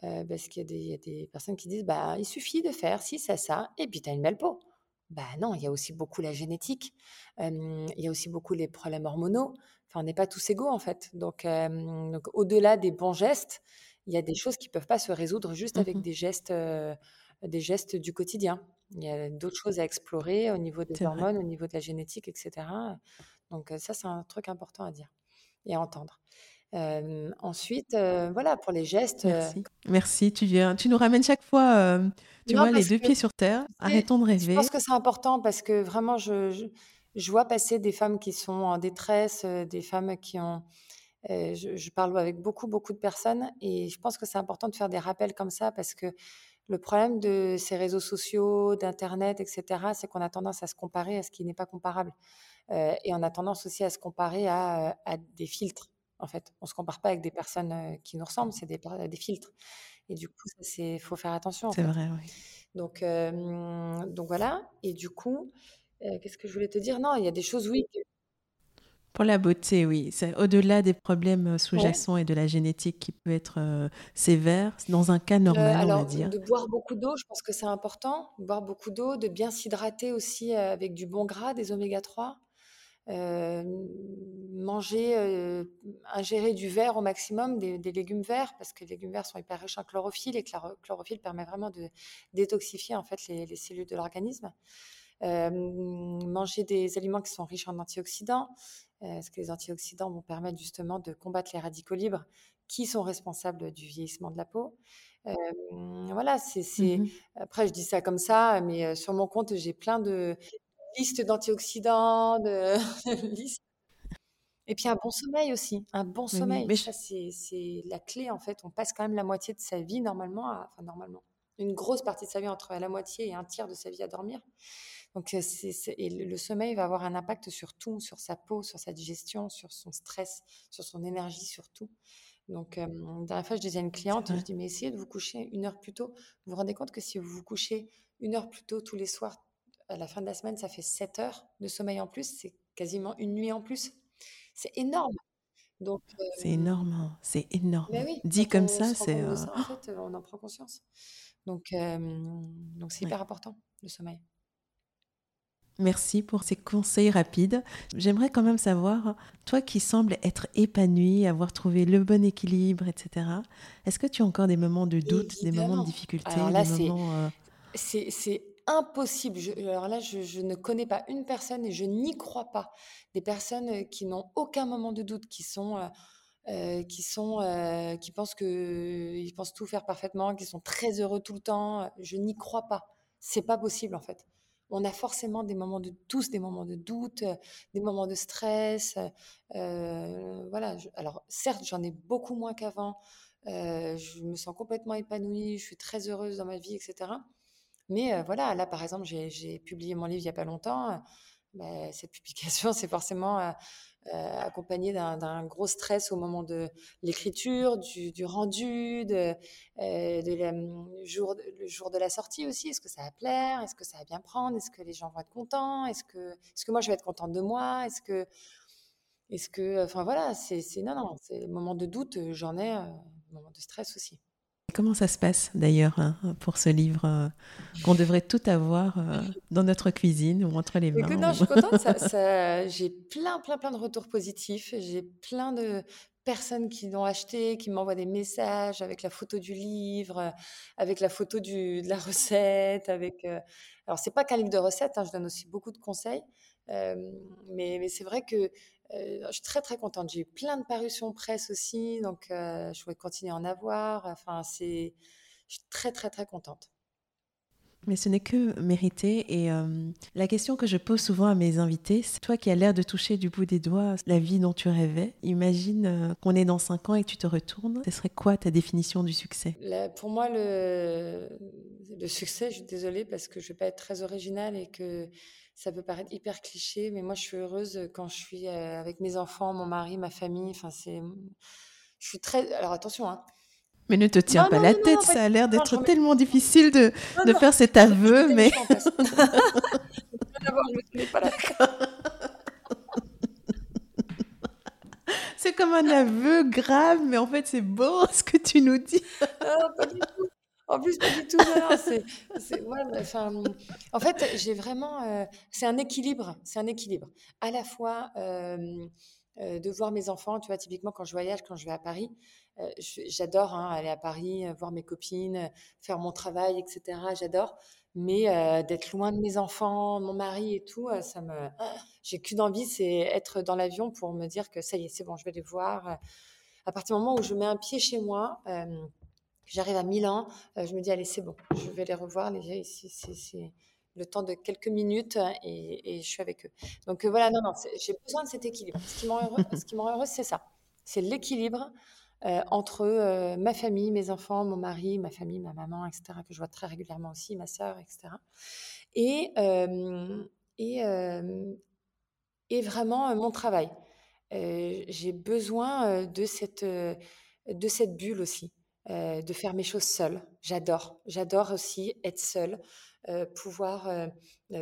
parce qu'il y, a des personnes qui disent bah, il suffit de faire ci, ça, ça, et puis tu as une belle peau. Bah non, il y a aussi beaucoup la génétique, il y a aussi beaucoup les problèmes hormonaux. Enfin, on n'est pas tous égaux en fait. Donc, donc au-delà des bons gestes, il y a des choses qui ne peuvent pas se résoudre juste avec mmh des gestes, des gestes du quotidien. Il y a d'autres choses à explorer au niveau des hormones, au niveau de la génétique, etc. Donc ça, c'est un truc important à dire et entendre. ensuite, voilà, pour les gestes. Merci. Merci. Tu, viens, tu nous ramènes chaque fois, tu vois, les deux pieds sur terre. Arrêtons de rêver. Je pense que c'est important parce que vraiment, je, je, vois passer des femmes qui sont en détresse, des femmes qui ont. Je, je, parle avec beaucoup, beaucoup de personnes et je pense que c'est important de faire des rappels comme ça parce que le problème de ces réseaux sociaux, d'Internet, etc., c'est qu'on a tendance à se comparer à ce qui n'est pas comparable. Euh, et on a tendance aussi à se comparer à, des filtres. En fait, on se compare pas avec des personnes euh, qui nous ressemblent, c'est des, des, filtres. Et du coup, il faut faire attention. C'est vrai, oui. Donc, donc voilà. Et du coup, euh, qu'est-ce que je voulais te dire? Non, il y a des choses, oui. Pour la beauté, oui. C'est au-delà des problèmes sous-jacents et de la génétique qui peut être sévère, dans un cas normal, on va dire. De boire beaucoup d'eau, je pense que c'est important. De boire beaucoup d'eau, de bien s'hydrater aussi avec du bon gras, des oméga 3 manger, ingérer du vert au maximum, des, légumes verts, parce que les légumes verts sont hyper riches en chlorophylle et que la chlorophylle permet vraiment de détoxifier en fait les, cellules de l'organisme. manger des aliments qui sont riches en antioxydants, parce que les antioxydants vont permettre justement de combattre les radicaux libres qui sont responsables du vieillissement de la peau. voilà, c'est, mmh après je dis ça comme ça, mais sur mon compte j'ai plein de listes d'antioxydants, de listes et puis un bon sommeil aussi, un bon sommeil. mais ça, c'est la clé en fait. On passe quand même la moitié de sa vie normalement, enfin normalement, une grosse partie de sa vie entre la moitié et un tiers de sa vie à dormir. Donc c'est, et le, sommeil va avoir un impact sur tout, sur sa peau, sur sa digestion, sur son stress, sur son énergie, sur tout. Donc la dernière fois, je disais à une cliente, je dis mais essayez de vous coucher une heure plus tôt. Vous vous rendez compte que si vous vous couchez une heure plus tôt tous les soirs, à la fin de la semaine, ça fait 7 heures de sommeil en plus, c'est quasiment une nuit en plus. C'est énorme. Donc, c'est énorme, hein. c'est énorme. Dit comme ça, c'est. en fait, on en prend conscience. Donc, donc c'est hyper important, le sommeil. Merci pour ces conseils rapides. J'aimerais quand même savoir, toi qui sembles être épanoui, avoir trouvé le bon équilibre, etc., est-ce que tu as encore des moments de doute, des moments de difficulté Alors là, c'est impossible. alors là, je, ne connais pas une personne et je n'y crois pas. Des personnes euh, qui n'ont aucun moment de doute, qui sont, euh, euh, qui sont, qui pensent que ils pensent tout faire parfaitement, qui sont très heureux tout le temps. Je n'y crois pas. C'est pas possible en fait. On a forcément des moments de tous des moments de doute, des moments de stress. voilà. alors certes, j'en ai beaucoup moins qu'avant. je me sens complètement épanouie. Je suis très heureuse dans ma vie, etc. Mais voilà, là, par exemple, j'ai publié mon livre il n'y a pas longtemps. Bah, cette publication, c'est forcément accompagné d'un gros stress au moment de l'écriture, du, rendu, de, mmh, jour, le jour de la sortie aussi. Est-ce que ça va plaire? Est-ce que ça va bien prendre? Est-ce que les gens vont être contents? Est-ce que, est que moi, je vais être contente de moi? Est-ce que... Est-ce que... Enfin voilà, c'est... Non, non, c'est moment de doute, j'en ai, moment de stress aussi. Comment ça se passe d'ailleurs hein, pour ce livre euh, qu'on devrait tout avoir euh, dans notre cuisine ou entre les mains non, Je suis contente, j'ai plein, plein, plein de retours positifs. J'ai plein de personnes qui l'ont acheté, qui m'envoient des messages avec la photo du livre, avec la photo du, de la recette. Avec, euh... Alors, c'est pas qu'un livre de recettes, hein, je donne aussi beaucoup de conseils. Mais, mais c'est vrai que euh, je suis très très contente. J'ai eu plein de parutions presse aussi, donc euh, je voulais continuer à en avoir. Enfin, c'est, je suis très très très contente. Mais ce n'est que mérité. Et euh, la question que je pose souvent à mes invités, c'est toi qui as l'air de toucher du bout des doigts la vie dont tu rêvais. Imagine qu'on est dans 5 ans et que tu te retournes. Ce serait quoi ta définition du succès? Pour moi, le... le succès, je suis désolée parce que je ne vais pas être très originale et que ça peut paraître hyper cliché, mais moi, je suis heureuse quand je suis avec mes enfants, mon mari, ma famille. Enfin, c'est, je suis très. Alors attention, hein. Mais ne te tiens pas la tête, ça a l'air d'être tellement difficile de, de faire cet aveu, mais. C'est comme un aveu grave, mais en fait, c'est beau ce que tu nous dis. Ah, pas du tout. En plus, pas du tout. c'est, en fait, j'ai vraiment. Euh, c'est un équilibre. C'est un équilibre. À la fois euh, euh, de voir mes enfants. Tu vois, typiquement, quand je voyage, quand je vais à Paris, j'adore hein, aller à Paris, voir mes copines, faire mon travail, etc. J'adore. Mais d'être loin de mes enfants, mon mari et tout, ça me. J'ai qu'une envie, c'est être dans l'avion pour me dire que ça y est, c'est bon, je vais les voir. À partir du moment où je mets un pied chez moi, J'arrive à Milan, euh, je me dis, allez, c'est bon, je vais les revoir. Les, c'est le temps de quelques minutes et, je suis avec eux. Donc euh, voilà, non, non, j'ai besoin de cet équilibre. Ce qui me rend heureuse, c'est ça. C'est l'équilibre euh, entre ma famille, mes enfants, mon mari, ma famille, ma maman, etc., que je vois très régulièrement aussi, ma sœur, etc. Et, vraiment mon travail. j'ai besoin de cette bulle aussi. Euh, de faire mes choses seule. J'adore. J'adore aussi être seule, euh, pouvoir euh,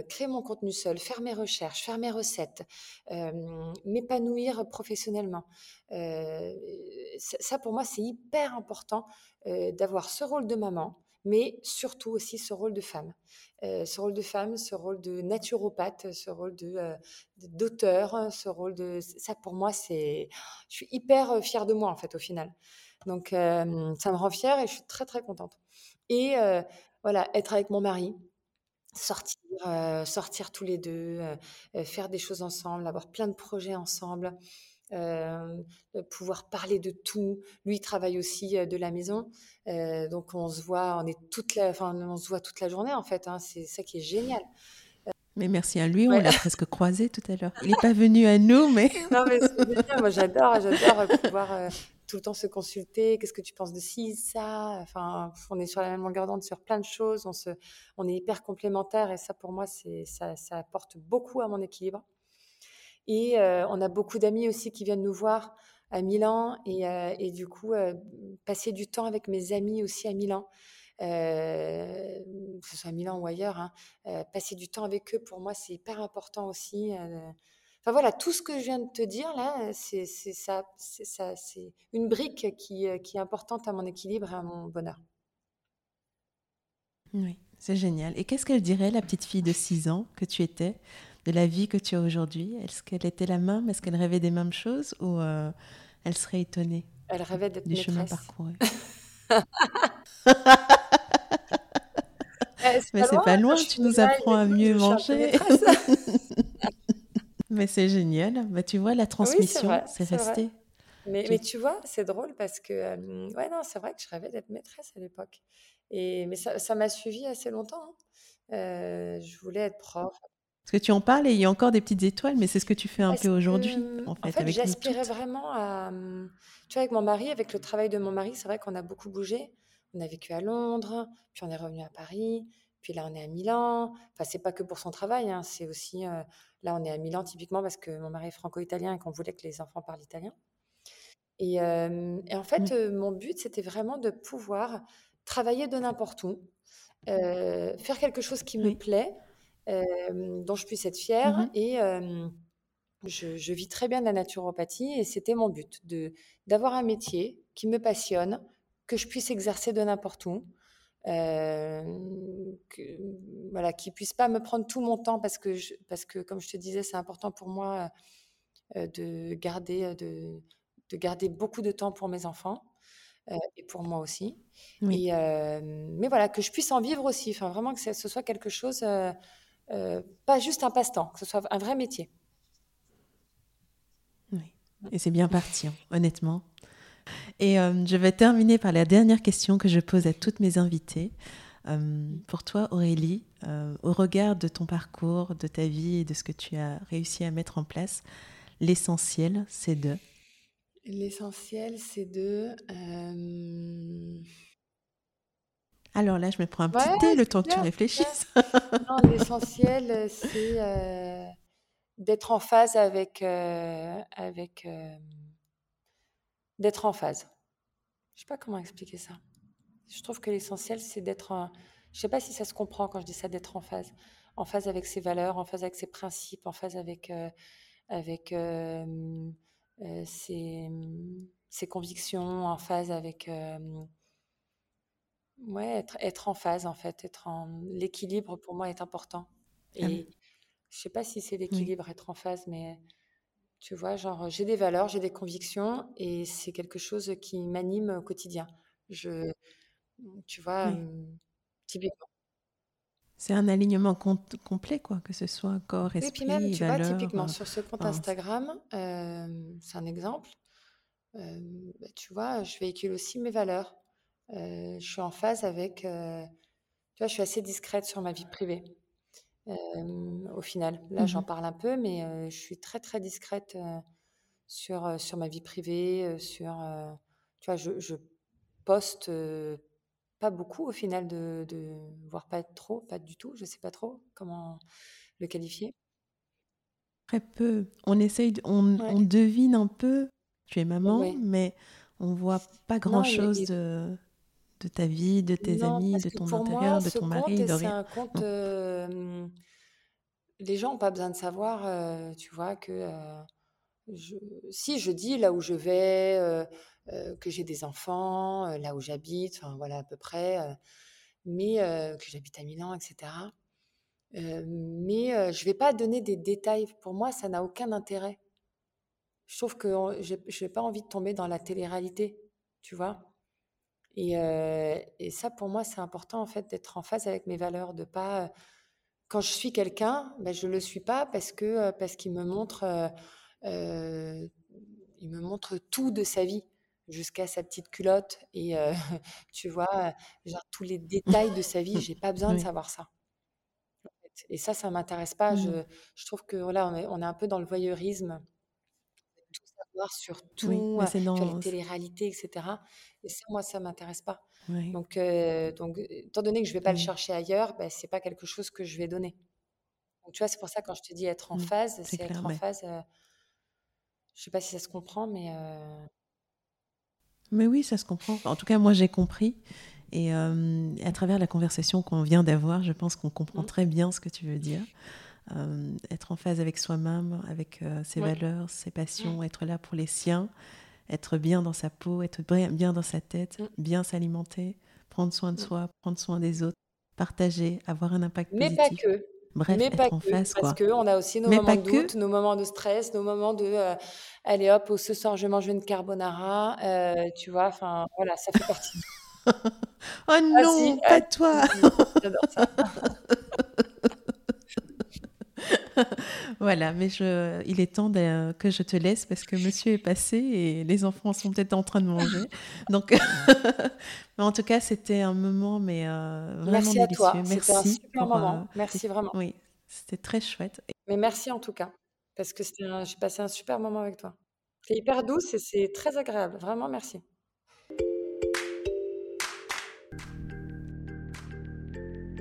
créer mon contenu seul, faire mes recherches, faire mes recettes, m'épanouir professionnellement. ça, pour moi, c'est hyper important d'avoir ce rôle de maman, mais surtout aussi ce rôle de femme. ce rôle de femme, ce rôle de naturopathe, ce rôle d'auteur, ce rôle de ça pour moi c'est je suis hyper fière de moi en fait au final. Donc, ça me rend fière et je suis très, très contente. Et voilà, être avec mon mari, sortir, sortir tous les deux, faire des choses ensemble, avoir plein de projets ensemble, pouvoir parler de tout. Lui, il travaille aussi de la maison, donc on se voit, on est toute la, enfin, on se voit toute la journée en fait. Hein, c'est ça qui est génial. Mais merci à lui, on l'a presque croisé tout à l'heure. Il n'est pas venu à nous, mais. non, mais c'est Moi, j'adore, j'adore pouvoir tout le temps se consulter. Qu'est-ce que tu penses de ci, ça Enfin, on est sur la même longueur d'onde sur plein de choses. On, se, on est hyper complémentaires et ça, pour moi, c'est, ça, ça apporte beaucoup à mon équilibre. Et euh, on a beaucoup d'amis aussi qui viennent nous voir à Milan et, euh, et du coup, euh, passer du temps avec mes amis aussi à Milan. que ce soit à Milan ou ailleurs, hein, passer du temps avec eux, pour moi, c'est hyper important aussi. Enfin voilà, tout ce que je viens de te dire là, c'est ça, ça, c'est une brique qui, euh, qui est importante à mon équilibre et à mon bonheur. Oui, c'est génial. Et qu'est-ce qu'elle dirait, la petite fille de 6 ans que tu étais, de la vie que tu as aujourd'hui? Est-ce qu'elle était la même? Est-ce qu'elle rêvait des mêmes choses? Ou euh, elle serait étonnée Elle rêvait d'être du chemin parcouru? Mais c'est pas loin, tu nous apprends à mieux manger. Mais c'est génial. Bah, tu vois, la transmission, c'est resté. Mais, mais, tu vois, c'est drôle parce que, ouais, non, c'est vrai que je rêvais d'être maîtresse à l'époque. Et, mais ça m'a suivi assez longtemps. Hein. je voulais être prof. Parce que tu en parles et il y a encore des petites étoiles, mais c'est ce que tu fais un peu aujourd'hui, en fait. En fait j'aspirais vraiment à. Tu vois, avec mon mari, avec le travail de mon mari, c'est vrai qu'on a beaucoup bougé. On a vécu à Londres, puis on est revenu à Paris, puis là, on est à Milan. Enfin, c'est pas que pour son travail, hein, c'est aussi Là, on est à Milan typiquement parce que mon mari est franco-italien et qu'on voulait que les enfants parlent italien. Et, en fait, mon but, c'était vraiment de pouvoir travailler de n'importe où, faire quelque chose qui me plaît, dont je puisse être fière. Mmh et je, vis très bien de la naturopathie et c'était mon but, de d'avoir un métier qui me passionne, que je puisse exercer de n'importe où. Euh, que, voilà, qui puisse pas me prendre tout mon temps parce que, parce que comme je te disais, c'est important pour moi euh, de, garder, de, de, garder beaucoup de temps pour mes enfants euh, et pour moi aussi. Et, mais voilà, que je puisse en vivre aussi, enfin, vraiment que ce soit quelque chose, pas juste un passe-temps, que ce soit un vrai métier. Oui, et c'est bien parti, hein, honnêtement. Et euh, je vais terminer par la dernière question que je pose à toutes mes invitées. Euh, pour toi, Aurélie, euh, au regard de ton parcours, de ta vie et de ce que tu as réussi à mettre en place, l'essentiel, c'est de? L'essentiel, c'est de... Alors là, je me prends un petit thé le temps que tu réfléchisses. non, l'essentiel, c'est d'être en phase avec, avec d'être en phase. Je sais pas comment expliquer ça. Je trouve que l'essentiel, c'est d'être. En... Je sais pas si ça se comprend quand je dis ça, d'être en phase, en phase avec ses valeurs, en phase avec ses principes, en phase avec euh, avec euh, euh, ses, ses, convictions, en phase avec ouais être, être en phase en fait, être en l'équilibre pour moi est important. Ah Et je sais pas si c'est l'équilibre être en phase, mais tu vois, genre, j'ai des valeurs, j'ai des convictions et c'est quelque chose qui m'anime au quotidien. Je, tu vois, typiquement. C'est un alignement complet, quoi, que ce soit corps, esprit, et puis même, tu vois, typiquement, euh, sur ce compte Instagram, c'est un exemple. Bah, tu vois, je véhicule aussi mes valeurs. je suis en phase avec. tu vois, je suis assez discrète sur ma vie privée au final. Là, j'en mmh parle un peu, mais je suis très, très discrète sur, sur ma vie privée, sur, tu vois, je, je poste pas beaucoup au final, de, de, voire pas trop, pas du tout, je sais pas trop comment le qualifier. Très peu. On essaye, on, on, devine un peu. Tu es maman, mais on voit pas grand-chose de de ta vie, de tes amis, de ton intérieur, de ton mari, de rien? C'est un compte. Euh, les gens n'ont pas besoin de savoir, euh, tu vois, que euh, je, si je dis là où je vais, que j'ai des enfants, là où j'habite, enfin voilà à peu près, mais que j'habite à Milan, etc. mais je ne vais pas donner des détails. Pour moi, ça n'a aucun intérêt. Je trouve que je n'ai pas envie de tomber dans la télé-réalité, tu vois? Et, et, ça, pour moi, c'est important en fait d'être en phase avec mes valeurs, de pas quand je suis quelqu'un, ben, je le suis pas parce que parce qu'il me montre il me montre tout de sa vie jusqu'à sa petite culotte et tu vois genre tous les détails de sa vie. J'ai pas besoin de savoir ça. Et ça, ça m'intéresse pas. Je, mmh. je, trouve que voilà, on est, on est un peu dans le voyeurisme sur tout, oui, sur les télé-réalités, etc. Et ça, moi, ça m'intéresse pas. Donc, donc, étant donné que je vais pas le chercher ailleurs, ben, c'est pas quelque chose que je vais donner. Donc, tu vois, c'est pour ça quand je te dis être en mmh, phase, c'est être en phase. je sais pas si ça se comprend, mais. Mais oui, ça se comprend. En tout cas, moi, j'ai compris. Et euh, à travers la conversation qu'on vient d'avoir, je pense qu'on comprend mmh. très bien ce que tu veux dire. Euh, être en phase avec soi-même, avec euh, ses valeurs, ses passions, mmh. être là pour les siens, être bien dans sa peau, être bien dans sa tête, mmh. bien s'alimenter, prendre soin de soi, prendre soin des autres, partager, avoir un impact Mais positif. Mais pas que. Bref, mais être pas en que, phase, parce qu'on a aussi nos moments de doute, nos moments de stress, nos moments de allez hop, ce soir je mange une carbonara, tu vois, enfin voilà, ça fait partie. oh non, pas toi. J'adore ça. voilà, mais je, il est temps que je te laisse parce que monsieur est passé et les enfants sont peut-être en train de manger. Donc, mais en tout cas, c'était un moment mais euh, vraiment merci délicieux. À toi. Merci. un super moment. Euh, merci vraiment. Oui, c'était très chouette. Mais merci en tout cas parce que j'ai passé un super moment avec toi. C'est hyper douce et c'est très agréable. Vraiment, merci.